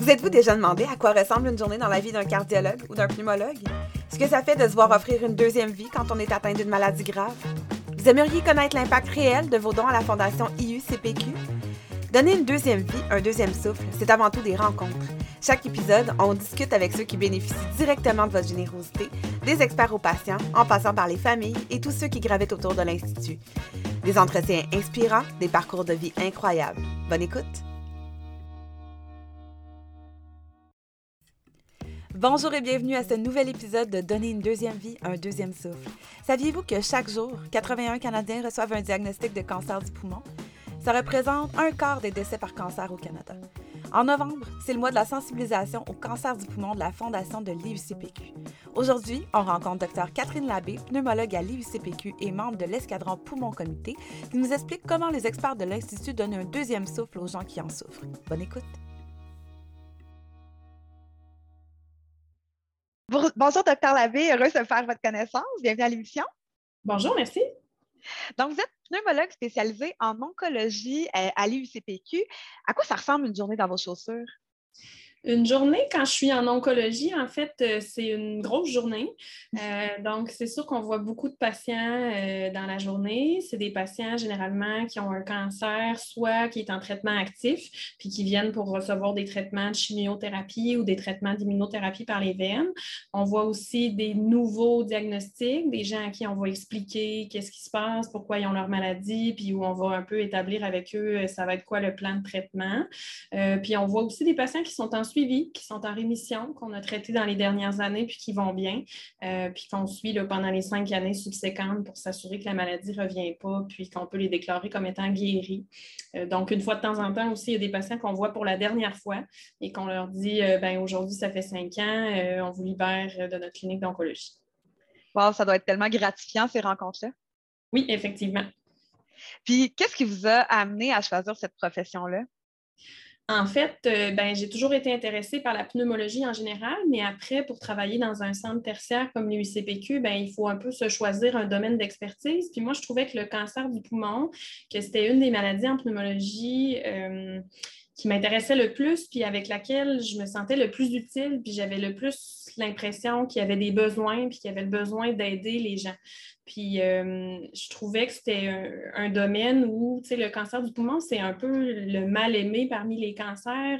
Vous êtes-vous déjà demandé à quoi ressemble une journée dans la vie d'un cardiologue ou d'un pneumologue? Ce que ça fait de se voir offrir une deuxième vie quand on est atteint d'une maladie grave? Vous aimeriez connaître l'impact réel de vos dons à la Fondation IUCPQ? Donner une deuxième vie, un deuxième souffle, c'est avant tout des rencontres. Chaque épisode, on discute avec ceux qui bénéficient directement de votre générosité, des experts aux patients, en passant par les familles et tous ceux qui gravitent autour de l'Institut. Des entretiens inspirants, des parcours de vie incroyables. Bonne écoute! Bonjour et bienvenue à ce nouvel épisode de Donner une deuxième vie, un deuxième souffle. Saviez-vous que chaque jour, 81 Canadiens reçoivent un diagnostic de cancer du poumon? Ça représente un quart des décès par cancer au Canada. En novembre, c'est le mois de la sensibilisation au cancer du poumon de la Fondation de l'IUCPQ. Aujourd'hui, on rencontre Dr Catherine Labbé, pneumologue à l'IUCPQ et membre de l'escadron Poumon Comité, qui nous explique comment les experts de l'Institut donnent un deuxième souffle aux gens qui en souffrent. Bonne écoute! Bonjour, docteur Labbé, heureuse de faire votre connaissance. Bienvenue à l'émission. Bonjour, merci. Donc, vous êtes pneumologue spécialisé en oncologie euh, à l'IUCPQ. À quoi ça ressemble une journée dans vos chaussures? Une journée, quand je suis en oncologie, en fait, euh, c'est une grosse journée. Euh, donc, c'est sûr qu'on voit beaucoup de patients euh, dans la journée. C'est des patients généralement qui ont un cancer, soit qui est en traitement actif, puis qui viennent pour recevoir des traitements de chimiothérapie ou des traitements d'immunothérapie par les veines. On voit aussi des nouveaux diagnostics, des gens à qui on va expliquer qu'est-ce qui se passe, pourquoi ils ont leur maladie, puis où on va un peu établir avec eux, ça va être quoi le plan de traitement. puis on voit aussi des patients qui sont en suivis, qui sont en rémission, qu'on a traités dans les dernières années, puis qui vont bien, euh, puis qu'on suit pendant les cinq années subséquentes pour s'assurer que la maladie ne revient pas, puis qu'on peut les déclarer comme étant guéris. Euh, donc, une fois de temps en temps aussi, il y a des patients qu'on voit pour la dernière fois et qu'on leur dit euh, ben, aujourd'hui, ça fait cinq ans, on vous libère de notre clinique d'oncologie. Wow, ça doit être tellement gratifiant, ces rencontres-là. Oui, effectivement. Puis, qu'est-ce qui vous a amené à choisir cette profession-là? En fait, euh, ben, j'ai toujours été intéressée par la pneumologie en général, mais après, pour travailler dans un centre tertiaire comme l'UICPQ, ben, il faut un peu se choisir un domaine d'expertise. Puis moi, je trouvais que le cancer du poumon, que c'était une des maladies en pneumologie euh, qui m'intéressait le plus, puis avec laquelle je me sentais le plus utile, puis j'avais le plus l'impression qu'il y avait des besoins, puis qu'il y avait le besoin d'aider les gens. Puis euh, je trouvais que c'était un, domaine où, tu sais, le cancer du poumon, c'est un peu le mal aimé parmi les cancers.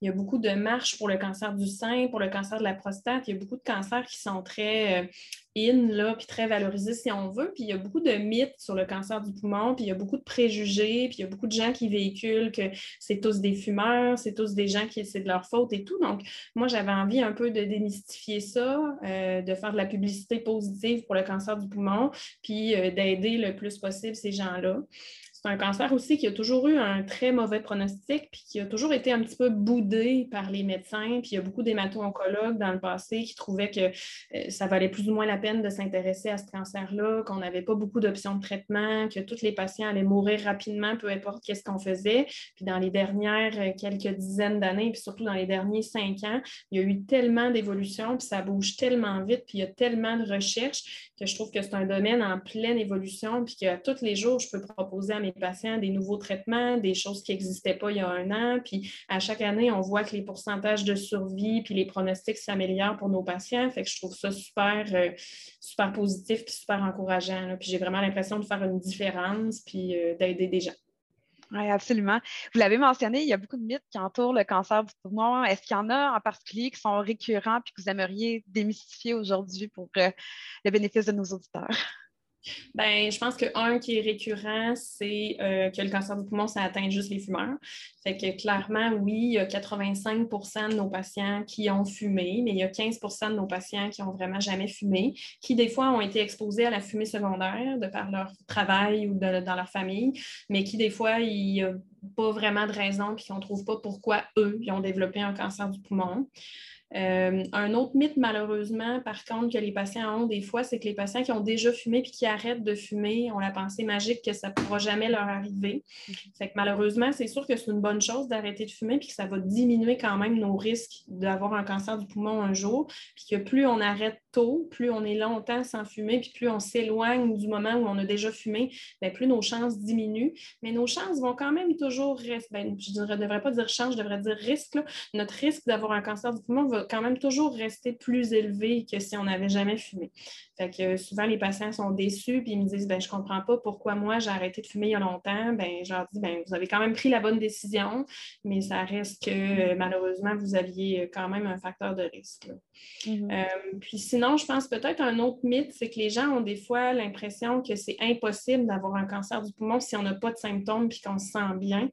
il y a beaucoup de marches pour le cancer du sein, pour le cancer de la prostate. Il y a beaucoup de cancers qui sont très euh, in, là, puis très valorisés si on veut. Puis il y a beaucoup de mythes sur le cancer du poumon, puis il y a beaucoup de préjugés, puis il y a beaucoup de gens qui véhiculent que c'est tous des fumeurs, c'est tous des gens qui c'est de leur faute et tout. Donc, moi, j'avais envie un peu de démystifier ça, euh, de faire de la publicité positive pour le cancer du poumon, puis euh, d'aider le plus possible ces gens-là. C'est un cancer aussi qui a toujours eu un très mauvais pronostic, puis qui a toujours été un petit peu boudé par les médecins. Puis il y a beaucoup d'hémato-oncologues dans le passé qui trouvaient que euh, ça valait plus ou moins la peine de s'intéresser à ce cancer-là, qu'on n'avait pas beaucoup d'options de traitement, que tous les patients allaient mourir rapidement, peu importe qu'est-ce qu'on faisait. Puis dans les dernières euh, quelques dizaines d'années, puis surtout dans les derniers cinq ans, il y a eu tellement d'évolution, puis ça bouge tellement vite, puis il y a tellement de recherches que je trouve que c'est un domaine en pleine évolution, puis qu'à tous les jours, je peux proposer à mes patients des nouveaux traitements, des choses qui n'existaient pas il y a un an. Puis à chaque année, on voit que les pourcentages de survie puis les pronostics s'améliorent pour nos patients. Fait que je trouve ça super, euh, super positif puis super encourageant. Puis j'ai vraiment l'impression de faire une différence puis euh, d'aider des gens. Oui, absolument. Vous l'avez mentionné, il y a beaucoup de mythes qui entourent le cancer du poumon. Est-ce qu'il y en a en particulier qui sont récurrents et que vous aimeriez démystifier aujourd'hui pour euh, le bénéfice de nos auditeurs? Ben, je pense qu'un qui est récurrent, c'est euh, que le cancer du poumon, ça atteint juste les fumeurs. Fait que clairement, oui, il y a 85% de nos patients qui ont fumé, mais il y a 15% de nos patients qui n'ont vraiment jamais fumé, qui des fois ont été exposés à la fumée secondaire de par leur travail ou dans leur famille, mais qui des fois, il n'y a pas vraiment de raison puis qu'on ne trouve pas pourquoi eux, ils ont développé un cancer du poumon. Euh, un autre mythe, malheureusement, par contre, que les patients ont des fois, c'est que les patients qui ont déjà fumé puis qui arrêtent de fumer ont la pensée magique que ça ne pourra jamais leur arriver. Fait que malheureusement, c'est sûr que c'est une bonne chose d'arrêter de fumer puis que ça va diminuer quand même nos risques d'avoir un cancer du poumon un jour. Puis que plus on arrête tôt, plus on est longtemps sans fumer puis plus on s'éloigne du moment où on a déjà fumé, bien, plus nos chances diminuent. Mais nos chances vont quand même toujours toujours, ben, je ne devrais pas dire chance, je devrais dire risque. Notre risque d'avoir un cancer du poumon va quand même toujours rester plus élevé que si on n'avait jamais fumé. Fait que souvent, les patients sont déçus puis ils me disent ben, Je ne comprends pas pourquoi moi j'ai arrêté de fumer il y a longtemps. Ben, je leur dis ben, Vous avez quand même pris la bonne décision, mais ça reste que euh, malheureusement, vous aviez quand même un facteur de risque. Mm-hmm. Euh, puis sinon, je pense peut-être un autre mythe, c'est que les gens ont des fois l'impression que c'est impossible d'avoir un cancer du poumon si on n'a pas de symptômes puis qu'on se sent bien.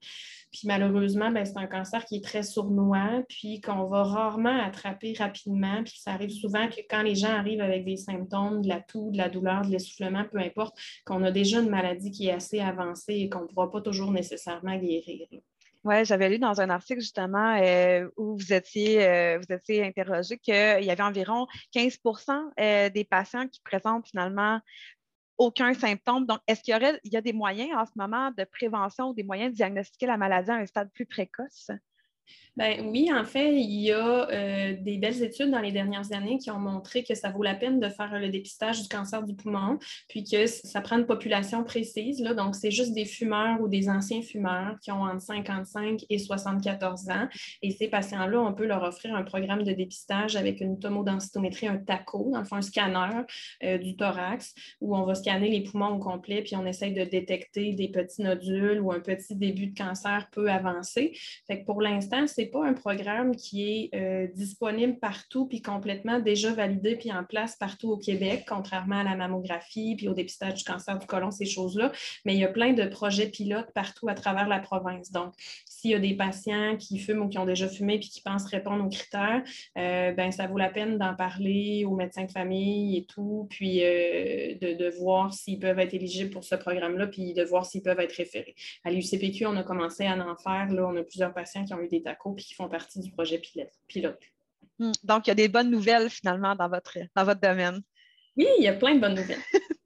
Puis malheureusement, ben, c'est un cancer qui est très sournois, puis qu'on va rarement attraper rapidement. Puis ça arrive souvent que quand les gens arrivent avec des symptômes, de la toux, de la douleur, de l'essoufflement, peu importe, qu'on a déjà une maladie qui est assez avancée et qu'on ne pourra pas toujours nécessairement guérir. Oui, j'avais lu dans un article justement euh, où vous étiez, euh, vous étiez interrogé qu'il y avait environ 15% euh, des patients qui présentent finalement aucun symptôme. Donc, est-ce qu'il y a des moyens en ce moment de prévention ou des moyens de diagnostiquer la maladie à un stade plus précoce? Ben, oui, en fait, il y a euh, des belles études dans les dernières années qui ont montré que ça vaut la peine de faire le dépistage du cancer du poumon, puis que ça prend une population précise. Là, donc, c'est juste des fumeurs ou des anciens fumeurs qui ont entre 55 et 74 ans. Et ces patients-là, on peut leur offrir un programme de dépistage avec une tomodensitométrie, un TACO, dans le fond, un scanner euh, du thorax, où on va scanner les poumons au complet, puis on essaye de détecter des petits nodules ou un petit début de cancer peu avancé. Fait que pour l'instant, c'est pas un programme qui est euh, disponible partout puis complètement déjà validé puis en place partout au Québec, contrairement à la mammographie puis au dépistage du cancer du côlon, ces choses-là. Mais il y a plein de projets pilotes partout à travers la province. Donc, s'il y a des patients qui fument ou qui ont déjà fumé puis qui pensent répondre aux critères, euh, ben, ça vaut la peine d'en parler aux médecins de famille et tout, puis euh, de, de, voir s'ils peuvent être éligibles pour ce programme-là, puis de voir s'ils peuvent être référés. À l'UCPQ, on a commencé à en faire. Là, on a plusieurs patients qui ont eu des tacos puis qui font partie du projet pilote. Hmm. Donc, il y a des bonnes nouvelles finalement dans votre, dans votre domaine. Oui, il y a plein de bonnes nouvelles.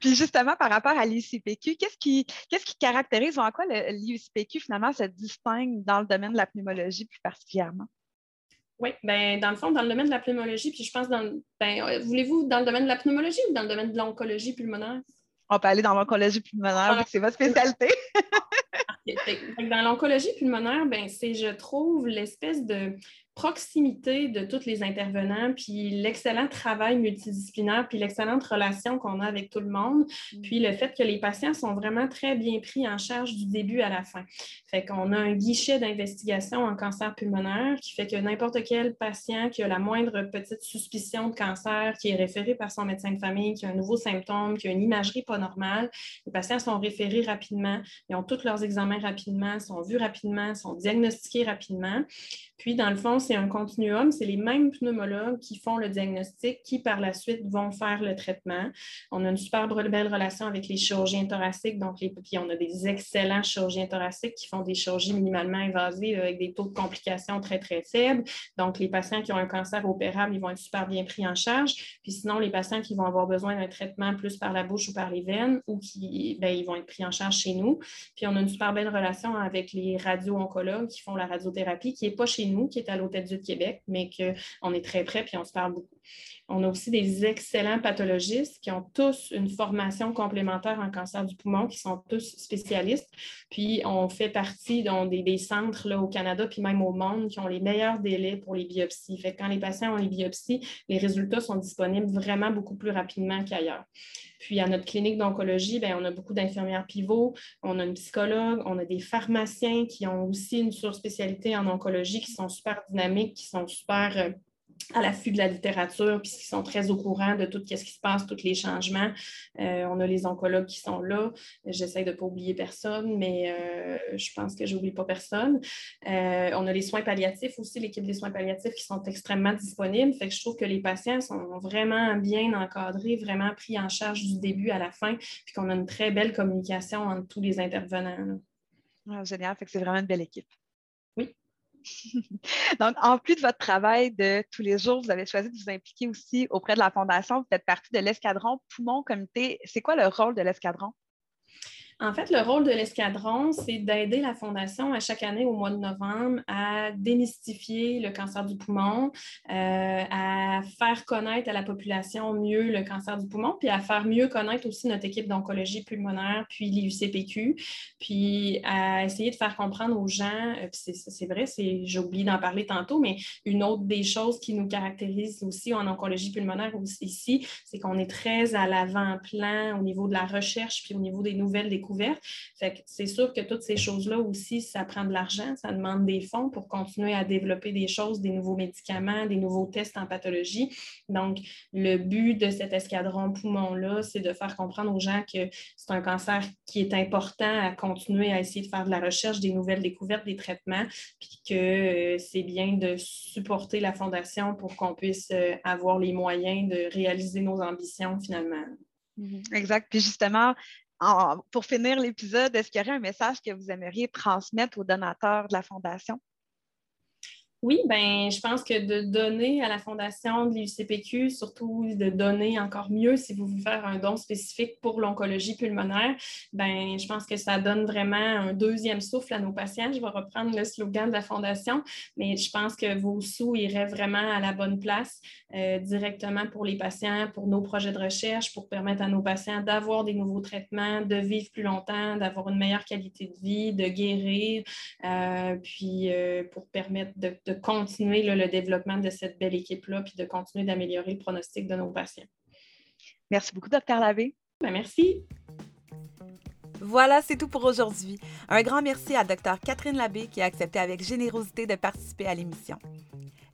Puis justement, par rapport à l'IUCPQ, qu'est-ce qui, qu'est-ce qui caractérise ou en quoi l'IUCPQ finalement se distingue dans le domaine de la pneumologie plus particulièrement? Oui, ben, dans le fond, dans le domaine de la pneumologie, puis je pense dans ben, euh, voulez-vous dans le domaine de la pneumologie ou dans le domaine de l'oncologie pulmonaire? On peut aller dans l'oncologie pulmonaire, ah. c'est votre spécialité. Dans l'oncologie pulmonaire, ben, c'est, je trouve, l'espèce de proximité de tous les intervenants, puis l'excellent travail multidisciplinaire, puis l'excellente relation qu'on a avec tout le monde, mm. puis le fait que les patients sont vraiment très bien pris en charge du début à la fin. Fait qu'on a un guichet d'investigation en cancer pulmonaire qui fait que n'importe quel patient qui a la moindre petite suspicion de cancer, qui est référé par son médecin de famille, qui a un nouveau symptôme, qui a une imagerie pas normale, les patients sont référés rapidement, ils ont tous leurs examens rapidement, sont vus rapidement, sont diagnostiqués rapidement. Puis, dans le fond, c'est un continuum. C'est les mêmes pneumologues qui font le diagnostic, qui par la suite vont faire le traitement. On a une super belle relation avec les chirurgiens thoraciques. Donc, les, puis on a des excellents chirurgiens thoraciques qui font des chirurgies minimalement invasives avec des taux de complications très, très faibles. Donc, les patients qui ont un cancer opérable, ils vont être super bien pris en charge. Puis sinon, les patients qui vont avoir besoin d'un traitement plus par la bouche ou par les veines ou qui, ben, ils vont être pris en charge chez nous. Puis on a une super belle relation avec les radio-oncologues qui font la radiothérapie, qui n'est pas chez nous, qui est à l'Hôtel du Québec, mais qu'on est très près puis on se parle beaucoup. On a aussi des excellents pathologistes qui ont tous une formation complémentaire en cancer du poumon, qui sont tous spécialistes. Puis on fait partie des, des, centres là, au Canada, puis même au monde, qui ont les meilleurs délais pour les biopsies. Fait quand les patients ont les biopsies, les résultats sont disponibles vraiment beaucoup plus rapidement qu'ailleurs. Puis à notre clinique d'oncologie, ben, on a beaucoup d'infirmières pivots, on a une psychologue, on a des pharmaciens qui ont aussi une surspécialité en oncologie, qui sont super dynamiques, qui sont super euh, à l'affût de la littérature, puis qui sont très au courant de tout ce qui se passe, tous les changements. Euh, on a les oncologues qui sont là. J'essaie de ne pas oublier personne, mais euh, je pense que je n'oublie pas personne. Euh, on a les soins palliatifs aussi, l'équipe des soins palliatifs qui sont extrêmement disponibles. Fait que je trouve que les patients sont vraiment bien encadrés, vraiment pris en charge du début à la fin, puis qu'on a une très belle communication entre tous les intervenants. Ah, génial, fait que c'est vraiment une belle équipe. Oui. Donc, en plus de votre travail de tous les jours, vous avez choisi de vous impliquer aussi auprès de la Fondation. Vous faites partie de l'escadron Poumon Comité. C'est quoi le rôle de l'escadron? En fait, le rôle de l'escadron, c'est d'aider la Fondation à chaque année au mois de novembre à démystifier le cancer du poumon, euh, à faire connaître à la population mieux le cancer du poumon, puis à faire mieux connaître aussi notre équipe d'oncologie pulmonaire, puis l'IUCPQ, puis à essayer de faire comprendre aux gens, euh, c'est vrai, j'ai oublié d'en parler tantôt, mais une autre des choses qui nous caractérise aussi en oncologie pulmonaire ici, c'est qu'on est très à l'avant-plan au niveau de la recherche, puis au niveau des nouvelles découvertes. C'est sûr que toutes ces choses-là aussi, ça prend de l'argent, ça demande des fonds pour continuer à développer des choses, des nouveaux médicaments, des nouveaux tests en pathologie. Donc, le but de cet escadron poumon-là, c'est de faire comprendre aux gens que c'est un cancer qui est important à continuer à essayer de faire de la recherche, des nouvelles découvertes, des traitements, puis que euh, c'est bien de supporter la Fondation pour qu'on puisse euh, avoir les moyens de réaliser nos ambitions finalement. Mm-hmm. Exact. Puis justement, pour finir l'épisode, est-ce qu'il y aurait un message que vous aimeriez transmettre aux donateurs de la Fondation? Oui, ben, je pense que de donner à la Fondation de l'UCPQ, surtout de donner encore mieux si vous voulez faire un don spécifique pour l'oncologie pulmonaire, ben, je pense que ça donne vraiment un deuxième souffle à nos patients. Je vais reprendre le slogan de la Fondation, mais je pense que vos sous iraient vraiment à la bonne place euh, directement pour les patients, pour nos projets de recherche, pour permettre à nos patients d'avoir des nouveaux traitements, de vivre plus longtemps, d'avoir une meilleure qualité de vie, de guérir, euh, puis euh, pour permettre de de continuer le développement de cette belle équipe-là, puis de continuer d'améliorer le pronostic de nos patients. Merci beaucoup, Dr. Labbé. Ben, merci. Voilà, c'est tout pour aujourd'hui. Un grand merci à Dr. Catherine Labbé qui a accepté avec générosité de participer à l'émission.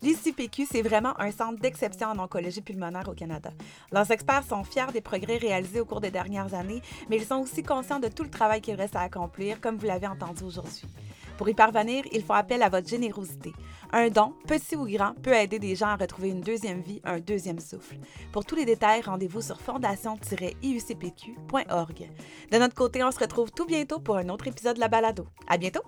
L'ICPQ, c'est vraiment un centre d'exception en oncologie pulmonaire au Canada. Leurs experts sont fiers des progrès réalisés au cours des dernières années, mais ils sont aussi conscients de tout le travail qu'il reste à accomplir, comme vous l'avez entendu aujourd'hui. Pour y parvenir, il faut appel à votre générosité. Un don, petit ou grand, peut aider des gens à retrouver une deuxième vie, un deuxième souffle. Pour tous les détails, rendez-vous sur fondation-iucpq.org. De notre côté, on se retrouve tout bientôt pour un autre épisode de la balado. À bientôt!